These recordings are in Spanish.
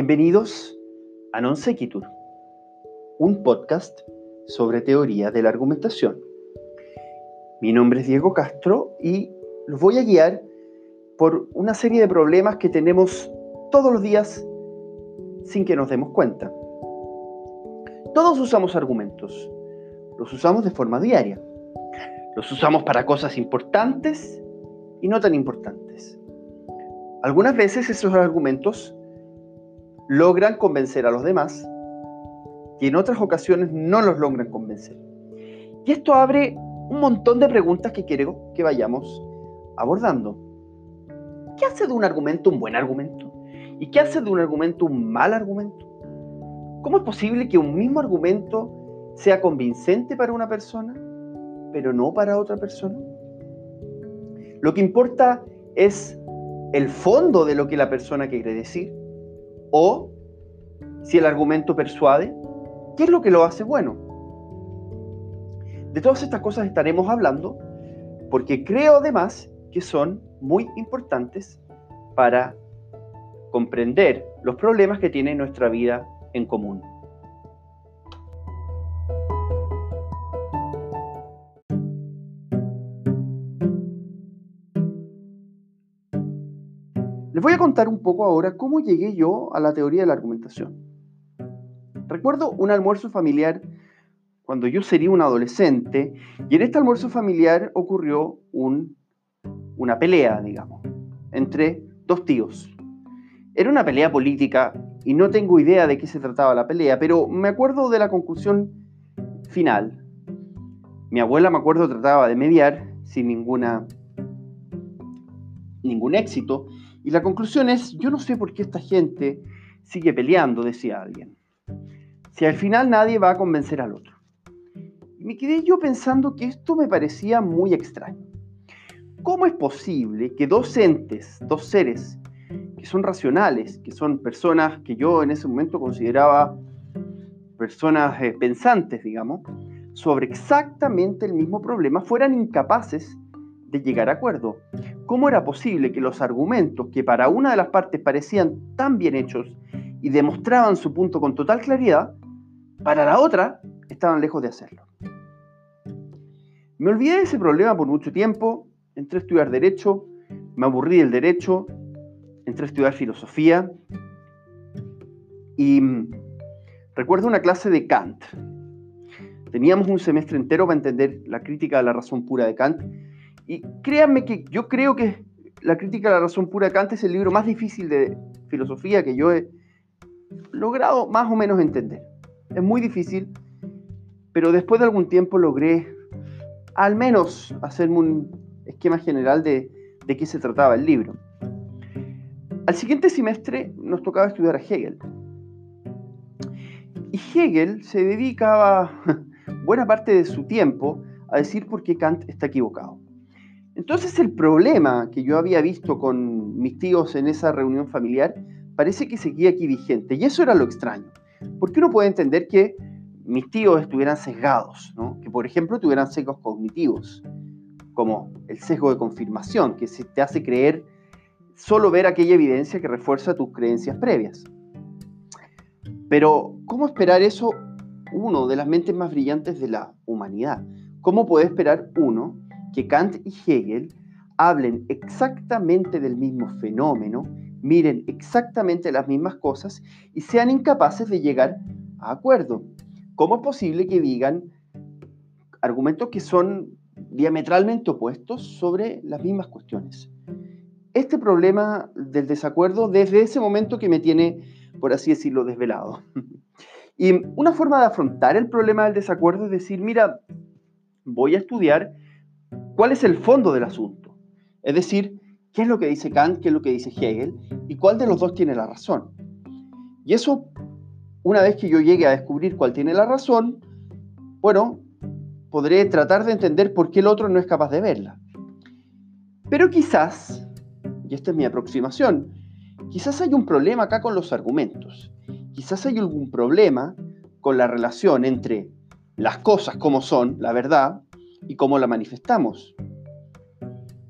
Bienvenidos a Non Sequitur, un podcast sobre teoría de la argumentación. Mi nombre es Diego Castro y los voy a guiar por una serie de problemas que tenemos todos los días sin que nos demos cuenta. Todos usamos argumentos, los usamos de forma diaria. Los usamos para cosas importantes y no tan importantes. Algunas veces esos argumentos logran convencer a los demás y en otras ocasiones no los logran convencer. Y esto abre un montón de preguntas que quiero que vayamos abordando. ¿Qué hace de un argumento un buen argumento? ¿Y qué hace de un argumento un mal argumento? ¿Cómo es posible que un mismo argumento sea convincente para una persona, pero no para otra persona? Lo que importa es el fondo de lo que la persona quiere decir o si el argumento persuade, ¿qué es lo que lo hace bueno? De todas estas cosas estaremos hablando porque creo además que son muy importantes para comprender los problemas que tiene nuestra vida en común. Les voy a contar un poco ahora cómo llegué yo a la teoría de la argumentación. Recuerdo un almuerzo familiar cuando yo sería un adolescente y en este almuerzo familiar ocurrió una pelea, digamos, entre dos tíos. Era una pelea política y no tengo idea de qué se trataba la pelea, pero me acuerdo de la conclusión final. Mi abuela, me acuerdo, trataba de mediar sin ninguna, ningún éxito y la conclusión es, yo no sé por qué esta gente sigue peleando, decía alguien. Si al final nadie va a convencer al otro. Y me quedé yo pensando que esto me parecía muy extraño. ¿Cómo es posible que dos entes, dos seres, que son racionales, que son personas que yo en ese momento consideraba personas eh, pensantes, digamos, sobre exactamente el mismo problema, fueran incapaces de llegar a acuerdo. ¿Cómo era posible que los argumentos que para una de las partes parecían tan bien hechos y demostraban su punto con total claridad, para la otra estaban lejos de hacerlo? Me olvidé de ese problema por mucho tiempo, entré a estudiar derecho, me aburrí del derecho, entré a estudiar filosofía y mm, recuerdo una clase de Kant. Teníamos un semestre entero para entender la crítica de la razón pura de Kant y créanme que yo creo que La crítica a la razón pura de Kant es el libro más difícil de filosofía que yo he logrado más o menos entender. Es muy difícil, pero después de algún tiempo logré al menos hacerme un esquema general de, qué se trataba el libro. Al siguiente semestre nos tocaba estudiar a Hegel. Y Hegel se dedicaba buena parte de su tiempo a decir por qué Kant está equivocado. Entonces el problema que yo había visto con mis tíos en esa reunión familiar parece que seguía aquí vigente. Y eso era lo extraño. Porque uno puede entender que mis tíos estuvieran sesgados, que por ejemplo tuvieran sesgos cognitivos, como el sesgo de confirmación, que se te hace creer solo ver aquella evidencia que refuerza tus creencias previas. Pero, ¿cómo esperar eso uno de las mentes más brillantes de la humanidad? ¿Cómo puede esperar uno que Kant y Hegel hablen exactamente del mismo fenómeno, miren exactamente las mismas cosas y sean incapaces de llegar a acuerdo. ¿Cómo es posible que digan argumentos que son diametralmente opuestos sobre las mismas cuestiones? Este problema del desacuerdo desde ese momento que me tiene, por así decirlo, desvelado. Y una forma de afrontar el problema del desacuerdo es decir, mira, voy a estudiar cuál es el fondo del asunto. Es decir, qué es lo que dice Kant, qué es lo que dice Hegel y cuál de los dos tiene la razón. Y eso, una vez que yo llegue a descubrir cuál tiene la razón, bueno, podré tratar de entender por qué el otro no es capaz de verla. Pero quizás, y esta es mi aproximación, quizás hay un problema acá con los argumentos. Quizás hay algún problema con la relación entre las cosas como son, la verdad, y cómo la manifestamos.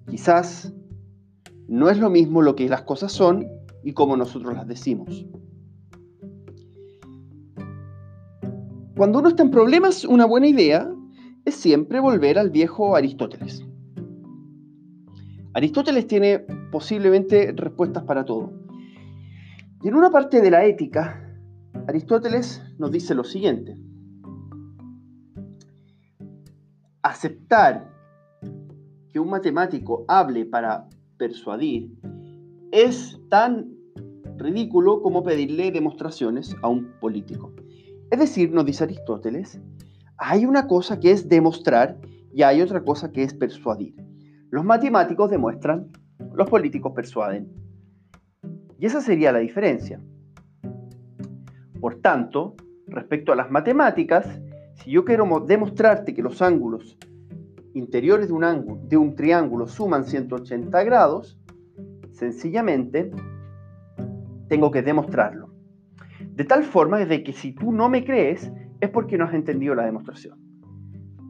Quizás no es lo mismo lo que las cosas son y cómo nosotros las decimos. Cuando uno está en problemas, una buena idea es siempre volver al viejo Aristóteles. Aristóteles tiene posiblemente respuestas para todo. Y en una parte de la ética, Aristóteles nos dice lo siguiente. Aceptar que un matemático hable para persuadir es tan ridículo como pedirle demostraciones a un político. Es decir, nos dice Aristóteles, hay una cosa que es demostrar y hay otra cosa que es persuadir. Los matemáticos demuestran, los políticos persuaden. Y esa sería la diferencia. Por tanto, respecto a las matemáticas, si yo quiero demostrarte que los ángulos interiores de un, ángulo, de un triángulo suman 180 grados, sencillamente tengo que demostrarlo. De tal forma de que si tú no me crees, es porque no has entendido la demostración.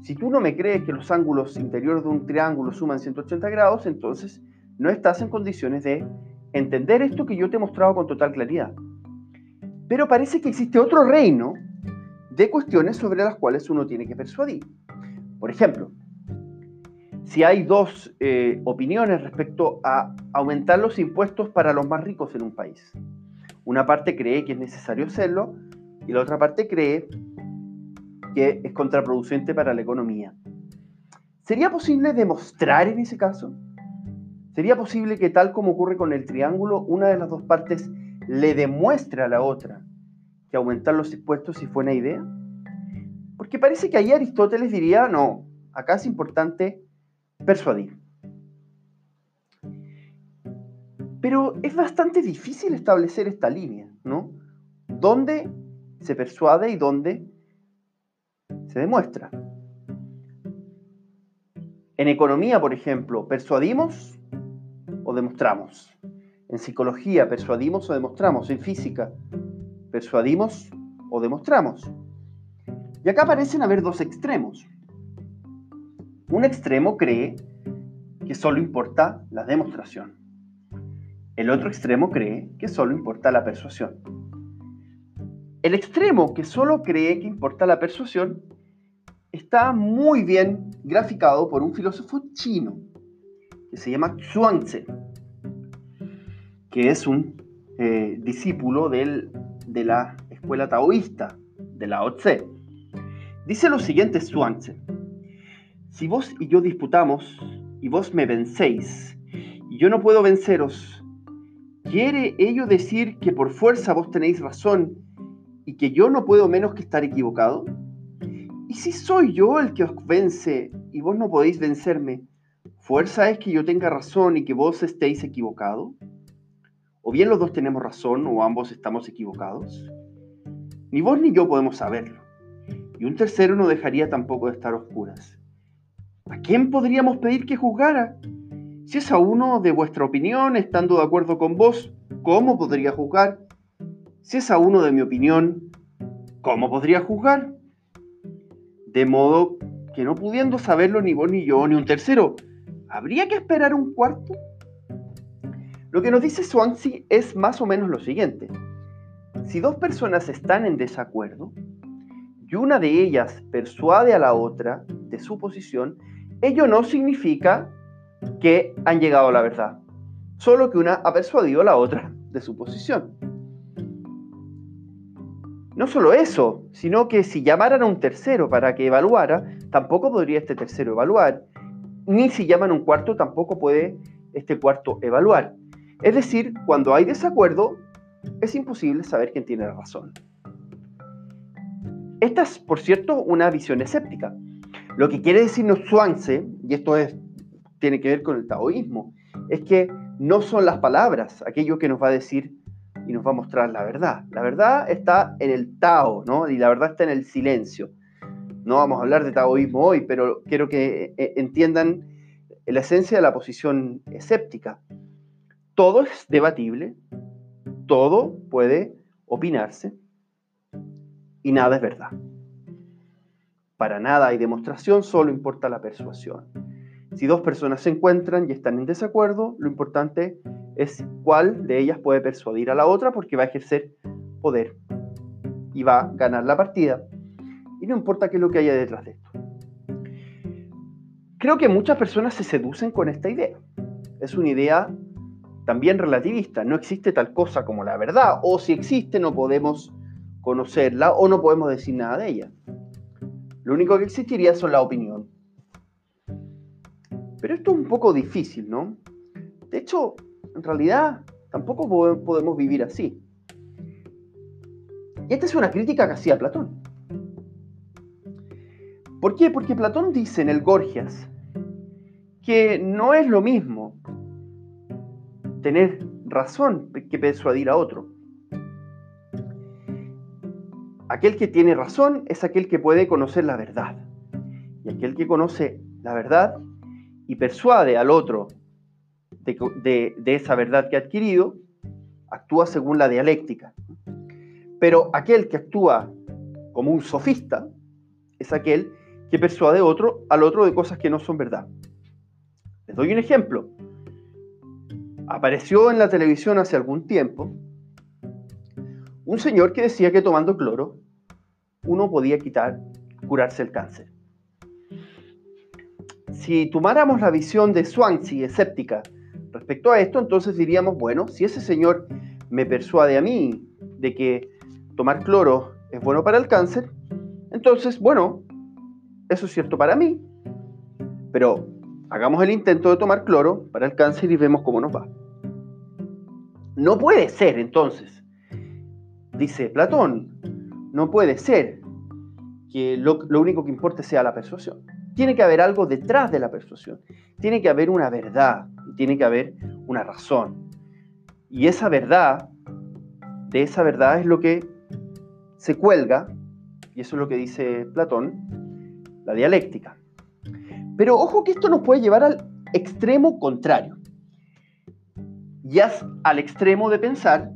Si tú no me crees que los ángulos interiores de un triángulo suman 180 grados, entonces no estás en condiciones de entender esto que yo te he mostrado con total claridad. Pero parece que existe otro reino de cuestiones sobre las cuales uno tiene que persuadir. Por ejemplo, si hay dos eh, opiniones respecto a aumentar los impuestos para los más ricos en un país. Una parte cree que es necesario hacerlo y la otra parte cree que es contraproducente para la economía. ¿Sería posible demostrar en ese caso? ¿Sería posible que tal como ocurre con el triángulo, una de las dos partes le demuestre a la otra que aumentar los impuestos si fue una idea? Porque parece que ahí Aristóteles diría, no, acá es importante persuadir. Pero es bastante difícil establecer esta línea, ¿no? ¿Dónde se persuade y dónde se demuestra. En economía, por ejemplo, ¿persuadimos o demostramos? En psicología, ¿persuadimos o demostramos? En física, ¿persuadimos o demostramos? Y acá parecen haber dos extremos. Un extremo cree que solo importa la demostración. El otro extremo cree que solo importa la persuasión. El extremo que solo cree que importa la persuasión está muy bien graficado por un filósofo chino que se llama Zhuangzi, que es un eh, discípulo de la escuela taoísta, de Lao Tse. Dice lo siguiente Zhuangzi, si vos y yo disputamos y vos me vencéis y yo no puedo venceros, ¿quiere ello decir que por fuerza vos tenéis razón y que yo no puedo menos que estar equivocado? ¿Y si soy yo el que os vence y vos no podéis vencerme? ¿Fuerza es que yo tenga razón y que vos estéis equivocado? ¿O bien los dos tenemos razón o ambos estamos equivocados? Ni vos ni yo podemos saberlo. Y un tercero no dejaría tampoco de estar oscuras. ¿A quién podríamos pedir que juzgara? Si es a uno de vuestra opinión, estando de acuerdo con vos, ¿cómo podría juzgar? Si es a uno de mi opinión, ¿cómo podría juzgar? De modo que no pudiendo saberlo ni vos ni yo ni un tercero, ¿habría que esperar un cuarto? Lo que nos dice Swansea es más o menos lo siguiente. Si dos personas están en desacuerdo y una de ellas persuade a la otra de su posición, ello no significa que han llegado a la verdad, solo que una ha persuadido a la otra de su posición. No solo eso, sino que si llamaran a un tercero para que evaluara, tampoco podría este tercero evaluar. Ni si llaman a un cuarto, tampoco puede este cuarto evaluar. Es decir, cuando hay desacuerdo, es imposible saber quién tiene la razón. Esta es, por cierto, una visión escéptica. Lo que quiere decirnos Zhuangzi, y esto es, tiene que ver con el taoísmo, es que no son las palabras aquello que nos va a decir y nos va a mostrar la verdad. La verdad está en el Tao, ¿no? Y la verdad está en el silencio. No vamos a hablar de taoísmo hoy, pero quiero que eh, entiendan la esencia de la posición escéptica. Todo es debatible, todo puede opinarse y nada es verdad. Para nada hay demostración, solo importa la persuasión. Si dos personas se encuentran y están en desacuerdo, lo importante es cuál de ellas puede persuadir a la otra porque va a ejercer poder y va a ganar la partida. y no importa qué es lo que haya detrás de esto. Creo que muchas personas se seducen con esta idea. Es una idea también relativista. No existe tal cosa como la verdad, o si existe no podemos conocerla o no podemos decir nada de ella. Lo único que existiría son la opinión. Pero esto es un poco difícil, ¿no? De hecho, en realidad tampoco podemos vivir así. Y esta es una crítica que hacía Platón. ¿Por qué? Porque Platón dice en el Gorgias que no es lo mismo tener razón que persuadir a otro. Aquel que tiene razón es aquel que puede conocer la verdad. Y aquel que conoce la verdad y persuade al otro de, esa verdad que ha adquirido, actúa según la dialéctica. Pero aquel que actúa como un sofista es aquel que persuade otro, al otro de cosas que no son verdad. Les doy un ejemplo. Apareció en la televisión hace algún tiempo un señor que decía que tomando cloro uno podía quitar, curarse el cáncer. Si tomáramos la visión de Swansea escéptica respecto a esto, entonces diríamos, bueno, si ese señor me persuade a mí de que tomar cloro es bueno para el cáncer, entonces, bueno, eso es cierto para mí, pero hagamos el intento de tomar cloro para el cáncer y vemos cómo nos va. No puede ser, entonces, dice Platón, no puede ser que lo, único que importe sea la persuasión. Tiene que haber algo detrás de la persuasión. Tiene que haber una verdad y tiene que haber una razón. Y esa verdad, de esa verdad es lo que se cuelga, y eso es lo que dice Platón, la dialéctica. Pero ojo que esto nos puede llevar al extremo contrario. Ya al extremo de pensar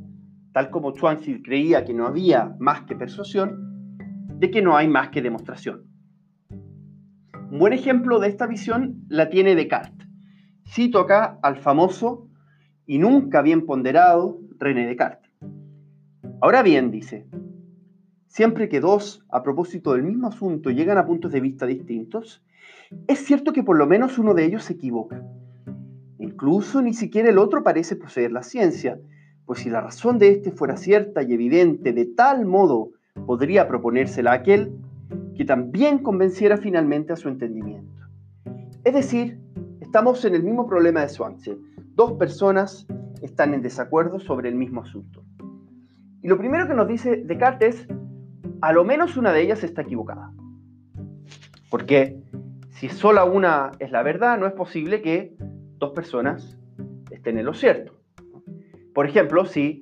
tal como Chuanzi creía que no había más que persuasión, de que no hay más que demostración. Un buen ejemplo de esta visión la tiene Descartes. Cito acá al famoso y nunca bien ponderado René Descartes. Ahora bien, dice, siempre que dos, a propósito del mismo asunto, llegan a puntos de vista distintos, es cierto que por lo menos uno de ellos se equivoca. Incluso ni siquiera el otro parece poseer la ciencia, pues si la razón de éste fuera cierta y evidente, de tal modo podría proponérsela a aquel que también convenciera finalmente a su entendimiento. Es decir, estamos en el mismo problema de Swansea. Dos personas están en desacuerdo sobre el mismo asunto. Y lo primero que nos dice Descartes es, a lo menos una de ellas está equivocada. Porque si sola una es la verdad, no es posible que dos personas estén en lo cierto. Por ejemplo, si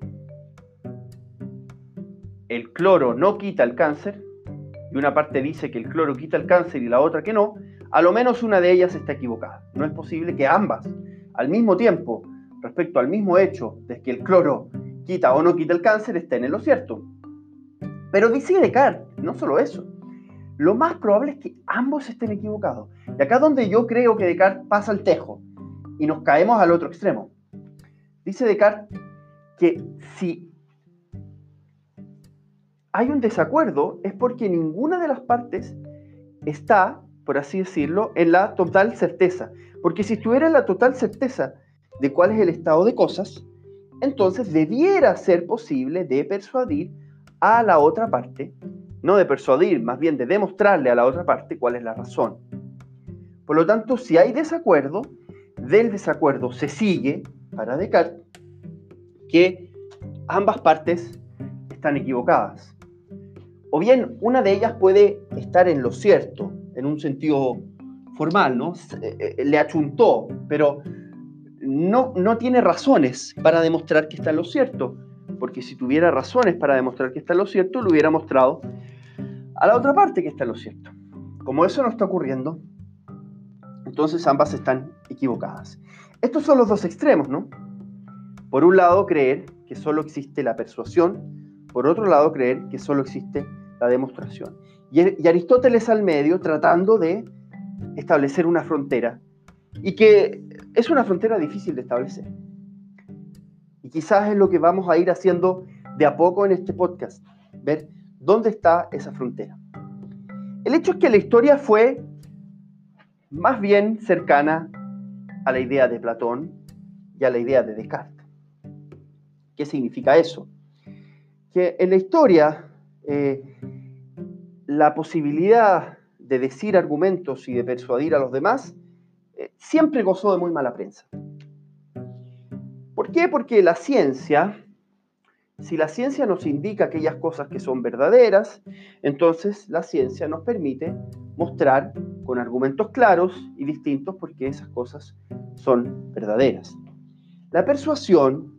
el cloro no quita el cáncer, y una parte dice que el cloro quita el cáncer y la otra que no, a lo menos una de ellas está equivocada. No es posible que ambas, al mismo tiempo, respecto al mismo hecho de que el cloro quita o no quita el cáncer, estén en lo cierto. Pero dice Descartes, no solo eso, lo más probable es que ambos estén equivocados. Y acá donde yo creo que Descartes pasa el tejo y nos caemos al otro extremo. Dice Descartes que si hay un desacuerdo es porque ninguna de las partes está, por así decirlo, en la total certeza. Porque si estuviera en la total certeza de cuál es el estado de cosas, entonces debiera ser posible de persuadir a la otra parte, no de persuadir, más bien de demostrarle a la otra parte cuál es la razón. Por lo tanto, si hay desacuerdo, del desacuerdo se sigue, para Descartes, que ambas partes están equivocadas. O bien una de ellas puede estar en lo cierto, en un sentido formal, ¿no? Eh, eh, le achuntó, pero no, no tiene razones para demostrar que está en lo cierto, porque si tuviera razones para demostrar que está en lo cierto, lo hubiera mostrado a la otra parte que está en lo cierto. Como eso no está ocurriendo, entonces ambas están equivocadas. Estos son los dos extremos, ¿no? Por un lado, creer que solo existe la persuasión, por otro lado, creer que solo existe la demostración. Y, Aristóteles al medio tratando de establecer una frontera, y que es una frontera difícil de establecer. Y quizás es lo que vamos a ir haciendo de a poco en este podcast, ver dónde está esa frontera. El hecho es que la historia fue más bien cercana a la idea de Platón y a la idea de Descartes. ¿Qué significa eso? Que en la historia eh, la posibilidad de decir argumentos y de persuadir a los demás eh, siempre gozó de muy mala prensa. ¿Por qué? Porque la ciencia, si la ciencia nos indica aquellas cosas que son verdaderas, entonces la ciencia nos permite mostrar con argumentos claros y distintos por qué esas cosas son verdaderas. La persuasión,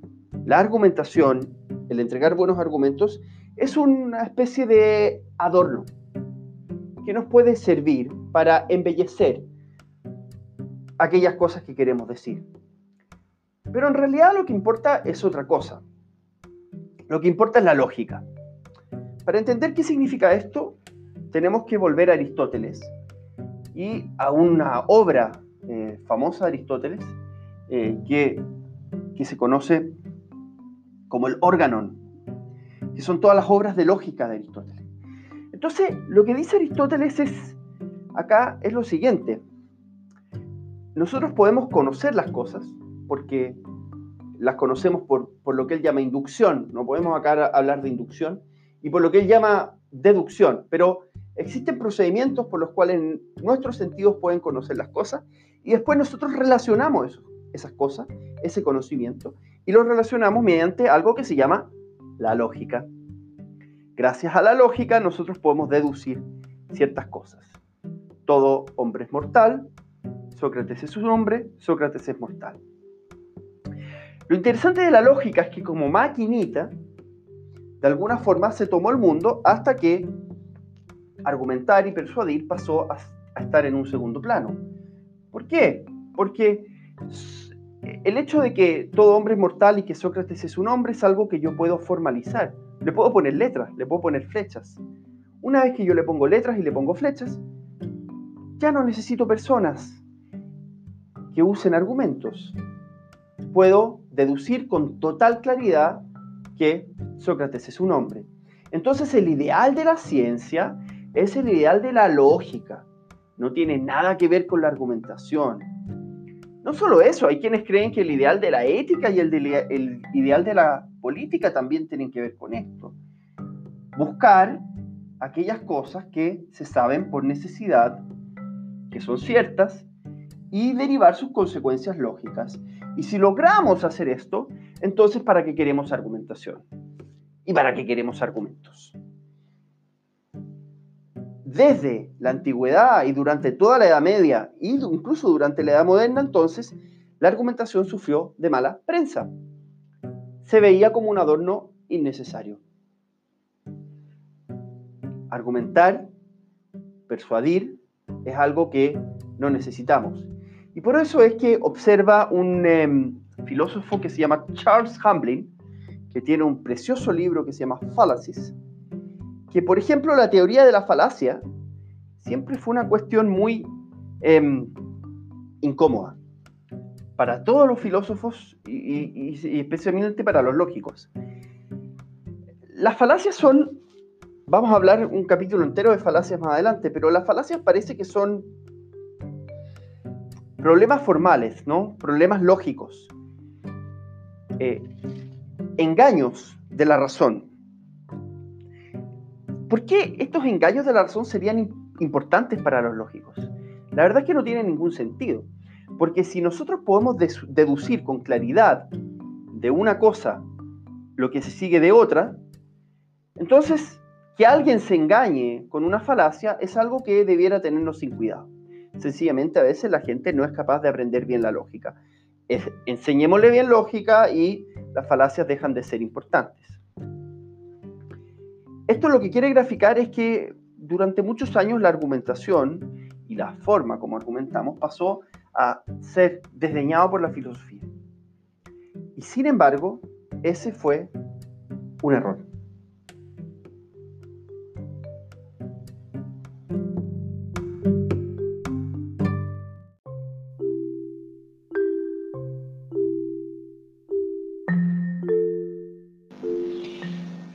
la argumentación, el entregar buenos argumentos, es una especie de adorno que nos puede servir para embellecer aquellas cosas que queremos decir. Pero en realidad lo que importa es otra cosa. Lo que importa es la lógica. Para entender qué significa esto, tenemos que volver a Aristóteles y a una obra eh, famosa de Aristóteles eh, que, que se conoce como el Organon, que son todas las obras de lógica de Aristóteles. Entonces, lo que dice Aristóteles es, acá es lo siguiente, nosotros podemos conocer las cosas porque las conocemos por, por, lo que él llama inducción, no podemos acá hablar de inducción, y por lo que él llama deducción, pero existen procedimientos por los cuales nuestros sentidos pueden conocer las cosas y después nosotros relacionamos eso, esas cosas, ese conocimiento, y lo relacionamos mediante algo que se llama la lógica. Gracias a la lógica nosotros podemos deducir ciertas cosas. Todo hombre es mortal, Sócrates es un hombre, Sócrates es mortal. Lo interesante de la lógica es que como maquinita, de alguna forma se tomó el mundo hasta que argumentar y persuadir pasó a, estar en un segundo plano. ¿Por qué? Porque el hecho de que todo hombre es mortal y que Sócrates es un hombre es algo que yo puedo formalizar. Le puedo poner letras, le puedo poner flechas. Una vez que yo le pongo letras y le pongo flechas, ya no necesito personas que usen argumentos. Puedo deducir con total claridad que Sócrates es un hombre. Entonces el ideal de la ciencia es el ideal de la lógica. No tiene nada que ver con la argumentación. No solo eso, hay quienes creen que el ideal de la ética y el, ideal de la política también tienen que ver con esto. Buscar aquellas cosas que se saben por necesidad, que son ciertas, y derivar sus consecuencias lógicas. Y si logramos hacer esto, entonces ¿para qué queremos argumentación? ¿Y para qué queremos argumentos? Desde la antigüedad y durante toda la Edad Media, y incluso durante la Edad Moderna, entonces, la argumentación sufrió de mala prensa. Se veía como un adorno innecesario. Argumentar, persuadir, es algo que no necesitamos. Y por eso es que observa un em, filósofo que se llama Charles Hamblin, que tiene un precioso libro que se llama Fallacies, que por ejemplo la teoría de la falacia siempre fue una cuestión muy em, incómoda para todos los filósofos y, especialmente para los lógicos. Las falacias son, vamos a hablar un capítulo entero de falacias más adelante, pero las falacias parece que son problemas formales, ¿no? problemas lógicos, eh, engaños de la razón. ¿Por qué estos engaños de la razón serían importantes para los lógicos? La verdad es que no tiene ningún sentido, porque si nosotros podemos deducir con claridad de una cosa lo que se sigue de otra, entonces que alguien se engañe con una falacia es algo que debiera tenernos sin cuidado. Sencillamente a veces la gente no es capaz de aprender bien la lógica. enseñémosle bien lógica y las falacias dejan de ser importantes. Esto lo que quiere graficar es que durante muchos años la argumentación y la forma como argumentamos pasó a ser desdeñado por la filosofía. Y sin embargo, ese fue un error.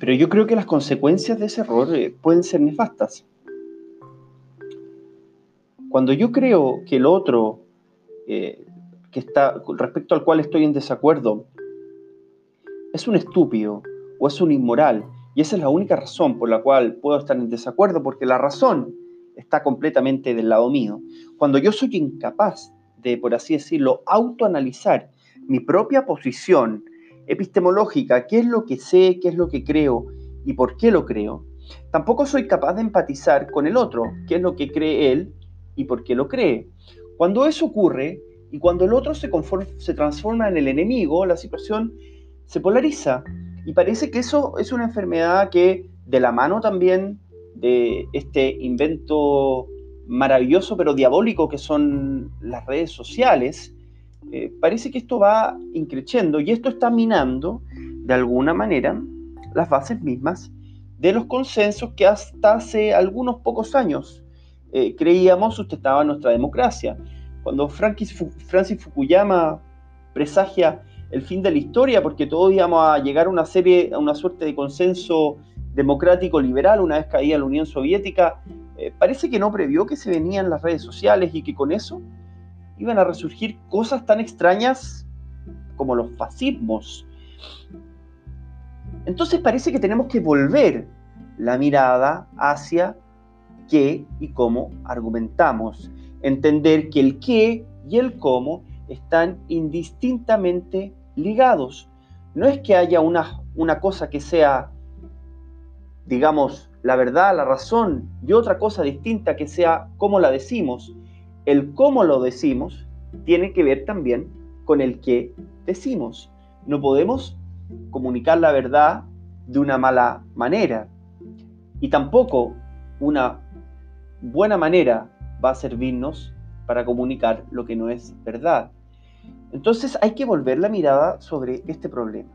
Pero yo creo que las consecuencias de ese error eh, pueden ser nefastas. Cuando yo creo que el otro, eh, que está, respecto al cual estoy en desacuerdo, es un estúpido o es un inmoral, y esa es la única razón por la cual puedo estar en desacuerdo, porque la razón está completamente del lado mío. Cuando yo soy incapaz de, por así decirlo, autoanalizar mi propia posición epistemológica, qué es lo que sé, qué es lo que creo y por qué lo creo, tampoco soy capaz de empatizar con el otro, qué es lo que cree él y por qué lo cree. Cuando eso ocurre y cuando el otro se, se transforma en el enemigo, la situación se polariza y parece que eso es una enfermedad que de la mano también de este invento maravilloso pero diabólico que son las redes sociales, eh, parece que esto va increciendo y esto está minando de alguna manera las bases mismas de los consensos que hasta hace algunos pocos años eh, creíamos sustentaban nuestra democracia. Cuando Francis, Fukuyama presagia el fin de la historia, porque todos íbamos a llegar a una serie, a una suerte de consenso democrático liberal una vez caía la Unión Soviética, eh, parece que no previó que se venían las redes sociales y que con eso iban a resurgir cosas tan extrañas como los fascismos. Entonces parece que tenemos que volver la mirada hacia qué y cómo argumentamos, entender que el qué y el cómo están indistintamente ligados. No es que haya una, una cosa que sea, digamos, la verdad, la razón, y otra cosa distinta que sea cómo la decimos. El cómo lo decimos tiene que ver también con el qué decimos. No podemos comunicar la verdad de una mala manera. Y tampoco una buena manera va a servirnos para comunicar lo que no es verdad. Entonces hay que volver la mirada sobre este problema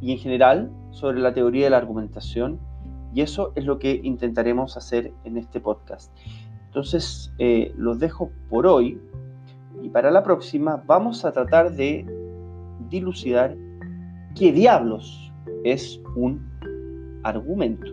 y en general sobre la teoría de la argumentación y eso es lo que intentaremos hacer en este podcast. Entonces eh, los dejo por hoy y para la próxima vamos a tratar de dilucidar qué diablos es un argumento.